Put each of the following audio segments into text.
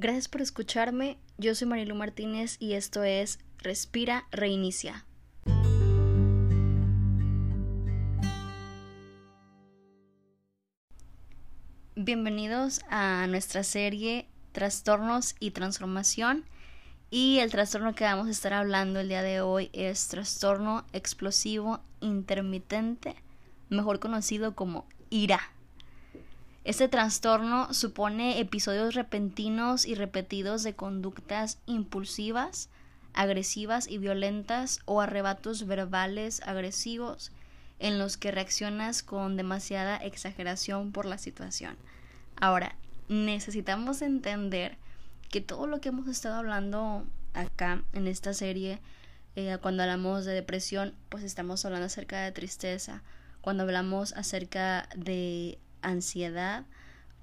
Gracias por escucharme. Yo soy Marilu Martínez y esto es Respira, Reinicia. Bienvenidos a nuestra serie Trastornos y Transformación. Y el trastorno que vamos a estar hablando el día de hoy es trastorno explosivo intermitente, mejor conocido como IRA. Este trastorno supone episodios repentinos y repetidos de conductas impulsivas, agresivas y violentas o arrebatos verbales agresivos en los que reaccionas con demasiada exageración por la situación. Ahora, necesitamos entender que todo lo que hemos estado hablando acá en esta serie, eh, cuando hablamos de depresión, pues estamos hablando acerca de tristeza. Cuando hablamos acerca de ansiedad,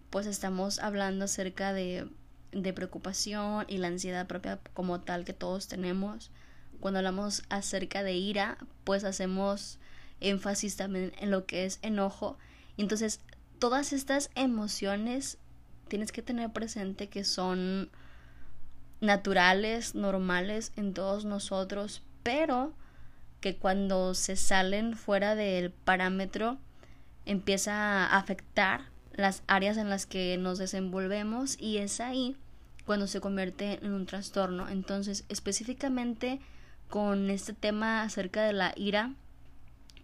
pues estamos hablando acerca de, de preocupación y la ansiedad propia como tal que todos tenemos. Cuando hablamos acerca de ira, pues hacemos énfasis también en lo que es enojo. Entonces, todas estas emociones tienes que tener presente que son naturales, normales en todos nosotros, pero que cuando se salen fuera del parámetro empieza a afectar las áreas en las que nos desenvolvemos y es ahí cuando se convierte en un trastorno. Entonces, específicamente con este tema acerca de la ira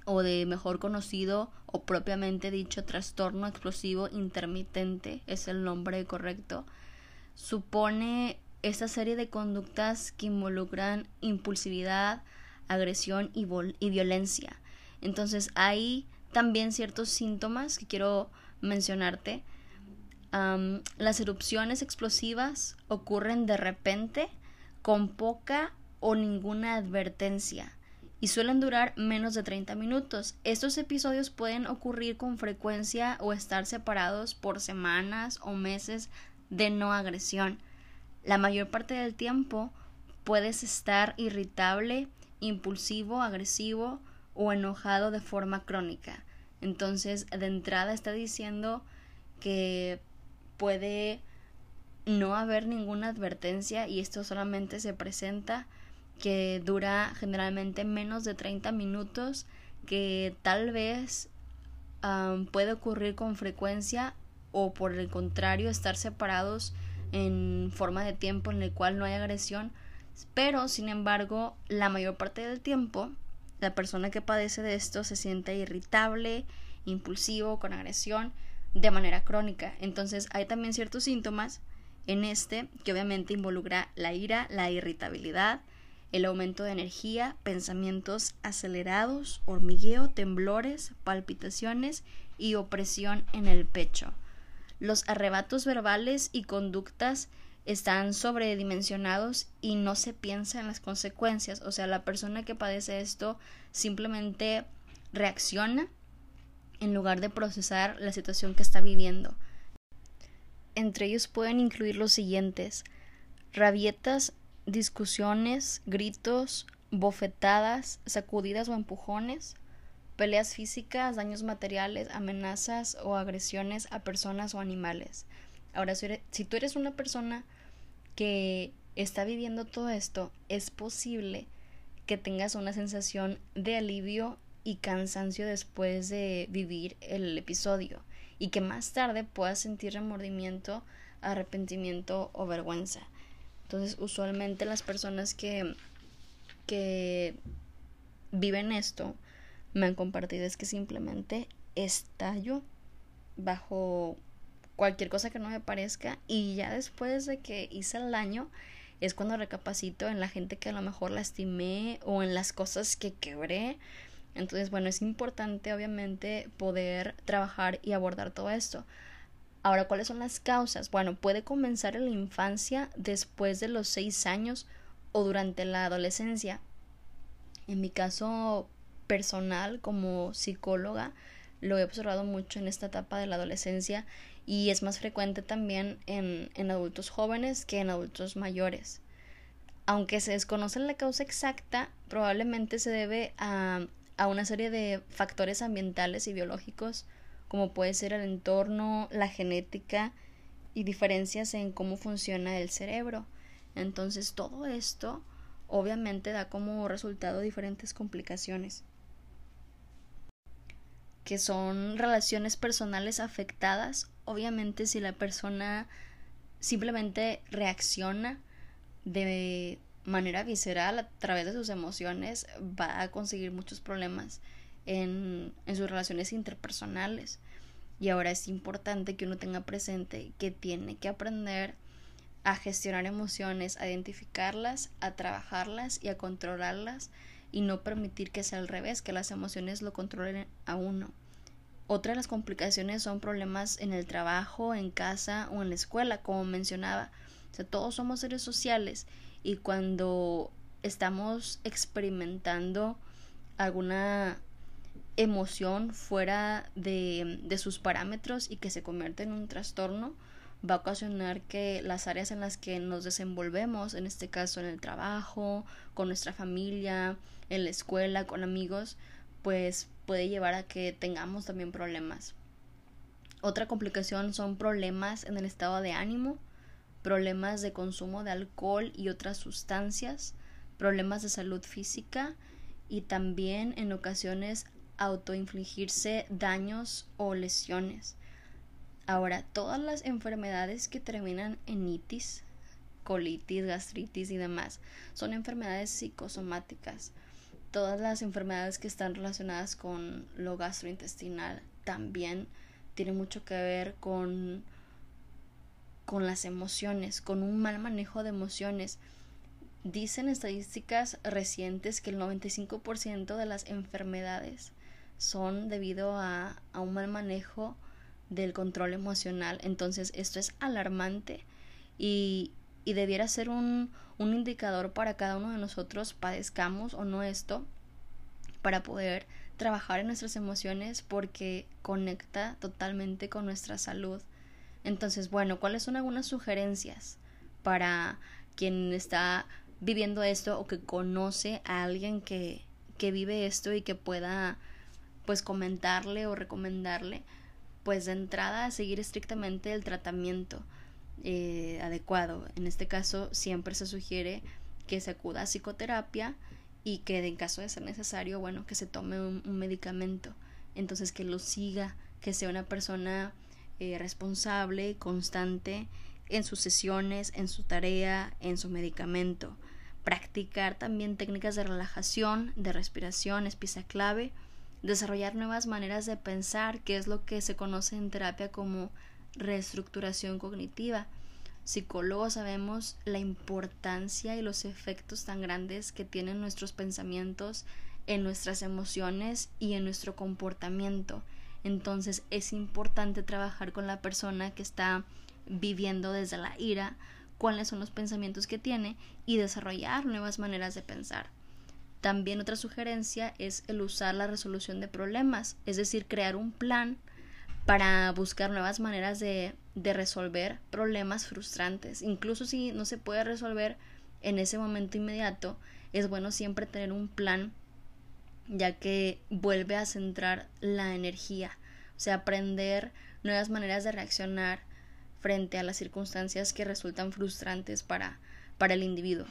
o de mejor conocido o propiamente dicho trastorno explosivo intermitente es el nombre correcto, supone esta serie de conductas que involucran impulsividad, agresión y, y violencia. Entonces hay también ciertos síntomas que quiero mencionarte. las erupciones explosivas ocurren de repente con poca o ninguna advertencia y suelen durar menos de 30 minutos. Estos episodios pueden ocurrir con frecuencia o estar separados por semanas o meses de no agresión. La mayor parte del tiempo puedes estar irritable, impulsivo, agresivo o enojado de forma crónica. Entonces, de entrada está diciendo que puede no haber ninguna advertencia y esto solamente se presenta que dura generalmente menos de 30 minutos, que tal vez puede ocurrir con frecuencia o por el contrario estar separados en forma de tiempo en el cual no hay agresión, pero sin embargo la mayor parte del tiempo la persona que padece de esto se siente irritable, impulsivo, con agresión, de manera crónica. Entonces hay también ciertos síntomas en este que obviamente involucra la ira, la irritabilidad, el aumento de energía, pensamientos acelerados, hormigueo, temblores, palpitaciones y opresión en el pecho. Los arrebatos verbales y conductas están sobredimensionados y no se piensa en las consecuencias. O sea, la persona que padece esto simplemente reacciona en lugar de procesar la situación que está viviendo. Entre ellos pueden incluir los siguientes rabietas, discusiones, gritos, bofetadas, sacudidas o empujones, peleas físicas, daños materiales, amenazas o agresiones a personas o animales. Ahora, si tú eres una persona que está viviendo todo esto, es posible que tengas una sensación de alivio y cansancio después de vivir el episodio y que más tarde puedas sentir remordimiento, arrepentimiento o vergüenza. Entonces, usualmente las personas que, que viven esto me han compartido es que simplemente estallo bajo cualquier cosa que no me parezca y ya después de que hice el daño es cuando recapacito en la gente que a lo mejor lastimé o en las cosas que quebré. Entonces, bueno, es importante obviamente poder trabajar y abordar todo esto. Ahora, ¿cuáles son las causas? Bueno, puede comenzar en la infancia, después de los seis años o durante la adolescencia. En mi caso personal, como psicóloga, lo he observado mucho en esta etapa de la adolescencia y es más frecuente también en, en adultos jóvenes que en adultos mayores. Aunque se desconoce la causa exacta, probablemente se debe a, a una serie de factores ambientales y biológicos como puede ser el entorno, la genética y diferencias en cómo funciona el cerebro. Entonces todo esto obviamente da como resultado diferentes complicaciones que son relaciones personales afectadas. Obviamente si la persona simplemente reacciona de manera visceral a través de sus emociones, va a conseguir muchos problemas en, en sus relaciones interpersonales. Y ahora es importante que uno tenga presente que tiene que aprender a gestionar emociones, a identificarlas, a trabajarlas y a controlarlas y no permitir que sea al revés, que las emociones lo controlen a uno. Otra de las complicaciones son problemas en el trabajo, en casa o en la escuela, como mencionaba. O sea, todos somos seres sociales y cuando estamos experimentando alguna emoción fuera de, de sus parámetros y que se convierte en un trastorno, va a ocasionar que las áreas en las que nos desenvolvemos, en este caso en el trabajo, con nuestra familia, en la escuela, con amigos, pues puede llevar a que tengamos también problemas. Otra complicación son problemas en el estado de ánimo, problemas de consumo de alcohol y otras sustancias, problemas de salud física y también en ocasiones autoinfligirse daños o lesiones. Ahora, todas las enfermedades que terminan en itis, colitis, gastritis y demás, son enfermedades psicosomáticas. Todas las enfermedades que están relacionadas con lo gastrointestinal también tienen mucho que ver con con las emociones, con un mal manejo de emociones. Dicen estadísticas recientes que el 95% de las enfermedades son debido a, a un mal manejo del control emocional. Entonces esto es alarmante y, y debiera ser un, un indicador para cada uno de nosotros, padezcamos o no esto, para poder trabajar en nuestras emociones porque conecta totalmente con nuestra salud. Entonces, bueno, ¿cuáles son algunas sugerencias para quien está viviendo esto o que conoce a alguien que, que vive esto y que pueda pues comentarle o recomendarle? pues de entrada a seguir estrictamente el tratamiento eh, adecuado. En este caso siempre se sugiere que se acuda a psicoterapia y que en caso de ser necesario, bueno, que se tome un, medicamento. Entonces que lo siga, que sea una persona eh, responsable, constante en sus sesiones, en su tarea, en su medicamento. Practicar también técnicas de relajación, de respiración es pieza clave desarrollar nuevas maneras de pensar, que es lo que se conoce en terapia como reestructuración cognitiva. Psicólogos sabemos la importancia y los efectos tan grandes que tienen nuestros pensamientos en nuestras emociones y en nuestro comportamiento. Entonces es importante trabajar con la persona que está viviendo desde la ira, cuáles son los pensamientos que tiene y desarrollar nuevas maneras de pensar. También otra sugerencia es el usar la resolución de problemas, es decir, crear un plan para buscar nuevas maneras de, de resolver problemas frustrantes. Incluso si no se puede resolver en ese momento inmediato, es bueno siempre tener un plan ya que vuelve a centrar la energía, o sea, aprender nuevas maneras de reaccionar frente a las circunstancias que resultan frustrantes para, para el individuo.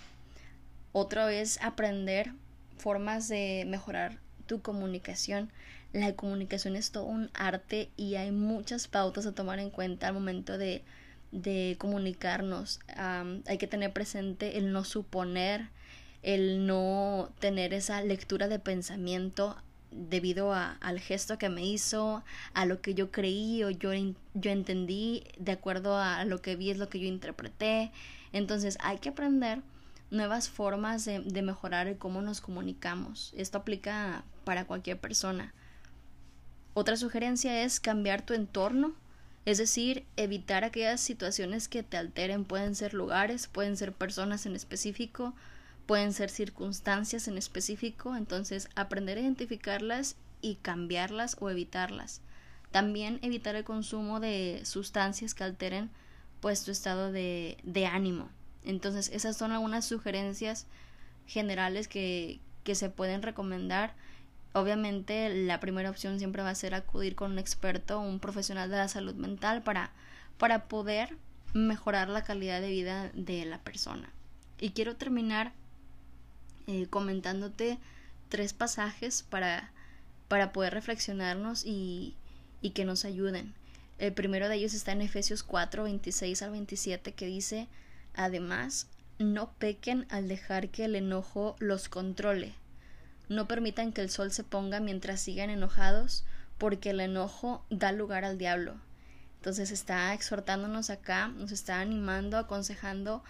Otro es aprender formas de mejorar tu comunicación. La comunicación es todo un arte y hay muchas pautas a tomar en cuenta al momento de, de comunicarnos. hay que tener presente el no suponer, el no tener esa lectura de pensamiento debido a, al gesto que me hizo, a lo que yo creí o yo, yo entendí, de acuerdo a lo que vi es lo que yo interpreté. Entonces hay que aprender nuevas formas de, de mejorar cómo nos comunicamos. Esto aplica para cualquier persona. Otra sugerencia es cambiar tu entorno, es decir, evitar aquellas situaciones que te alteren. Pueden ser lugares, pueden ser personas en específico, pueden ser circunstancias en específico. Entonces, aprender a identificarlas y cambiarlas o evitarlas. También evitar el consumo de sustancias que alteren pues tu estado de, de ánimo. Entonces, esas son algunas sugerencias generales que, que se pueden recomendar. Obviamente, la primera opción siempre va a ser acudir con un experto, un profesional de la salud mental para, para poder mejorar la calidad de vida de la persona. Y quiero terminar eh, comentándote tres pasajes para, para poder reflexionarnos y, y que nos ayuden. El primero de ellos está en Efesios 4, 26 al 27, que dice, además, no pequen al dejar que el enojo los controle. No permitan que el sol se ponga mientras sigan enojados, porque el enojo da lugar al diablo. Entonces está exhortándonos acá, nos está animando, aconsejando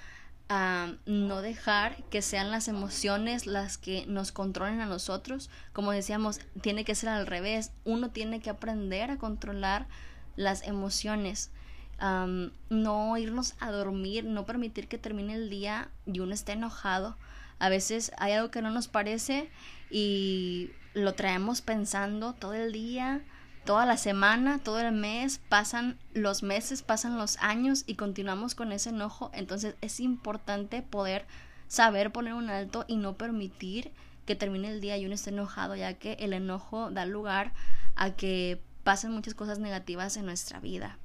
a no dejar que sean las emociones las que nos controlen a nosotros. Como decíamos, tiene que ser al revés. Uno tiene que aprender a controlar las emociones. no irnos a dormir, no permitir que termine el día y uno esté enojado. A veces hay algo que no nos parece y lo traemos pensando todo el día, toda la semana, todo el mes, pasan los meses, pasan los años y continuamos con ese enojo. Entonces es importante poder saber poner un alto y no permitir que termine el día y uno esté enojado, ya que el enojo da lugar a que pasan muchas cosas negativas en nuestra vida.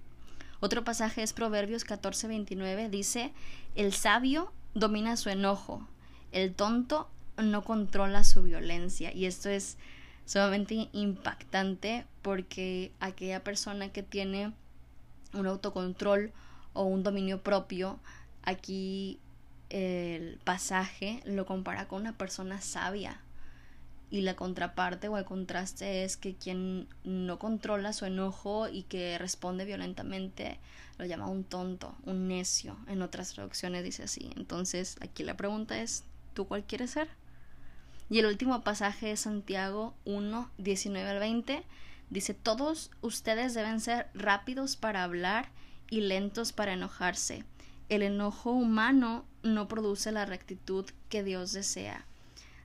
Otro pasaje es Proverbios 14:29, dice, el sabio domina su enojo, el tonto no controla su violencia. Y esto es sumamente impactante porque aquella persona que tiene un autocontrol o un dominio propio, aquí el pasaje lo compara con una persona sabia, y la contraparte o el contraste es que quien no controla su enojo y que responde violentamente lo llama un tonto, un necio. En otras traducciones dice así. Entonces aquí la pregunta es, ¿tú cuál quieres ser? Y el último pasaje es Santiago 1, 19 al 20. Dice, todos ustedes deben ser rápidos para hablar y lentos para enojarse. El enojo humano no produce la rectitud que Dios desea.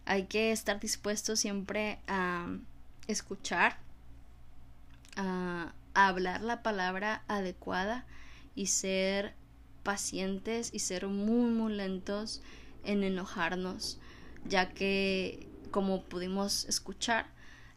Hay que estar dispuesto siempre a escuchar, a, hablar la palabra adecuada y ser pacientes y ser muy muy lentos en enojarnos, ya que como pudimos escuchar,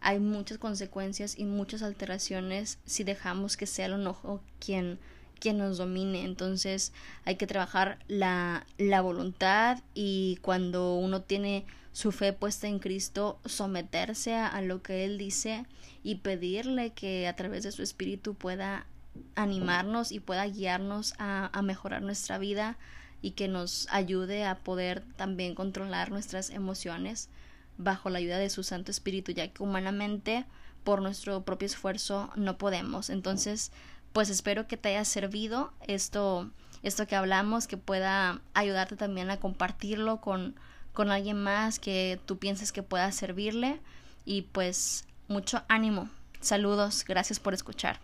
hay muchas consecuencias y muchas alteraciones si dejamos que sea el enojo quien, quien nos domine. Entonces hay que trabajar la, la voluntad y cuando uno tiene su fe puesta en Cristo, someterse a, lo que Él dice y pedirle que a través de su Espíritu pueda animarnos y pueda guiarnos a, a mejorar nuestra vida y que nos ayude a poder también controlar nuestras emociones bajo la ayuda de su Santo Espíritu, ya que humanamente por nuestro propio esfuerzo no podemos. Entonces, pues espero que te haya servido esto, esto que hablamos, que pueda ayudarte también a compartirlo con, con alguien más que tú pienses que pueda servirle y pues mucho ánimo. Saludos, gracias por escuchar.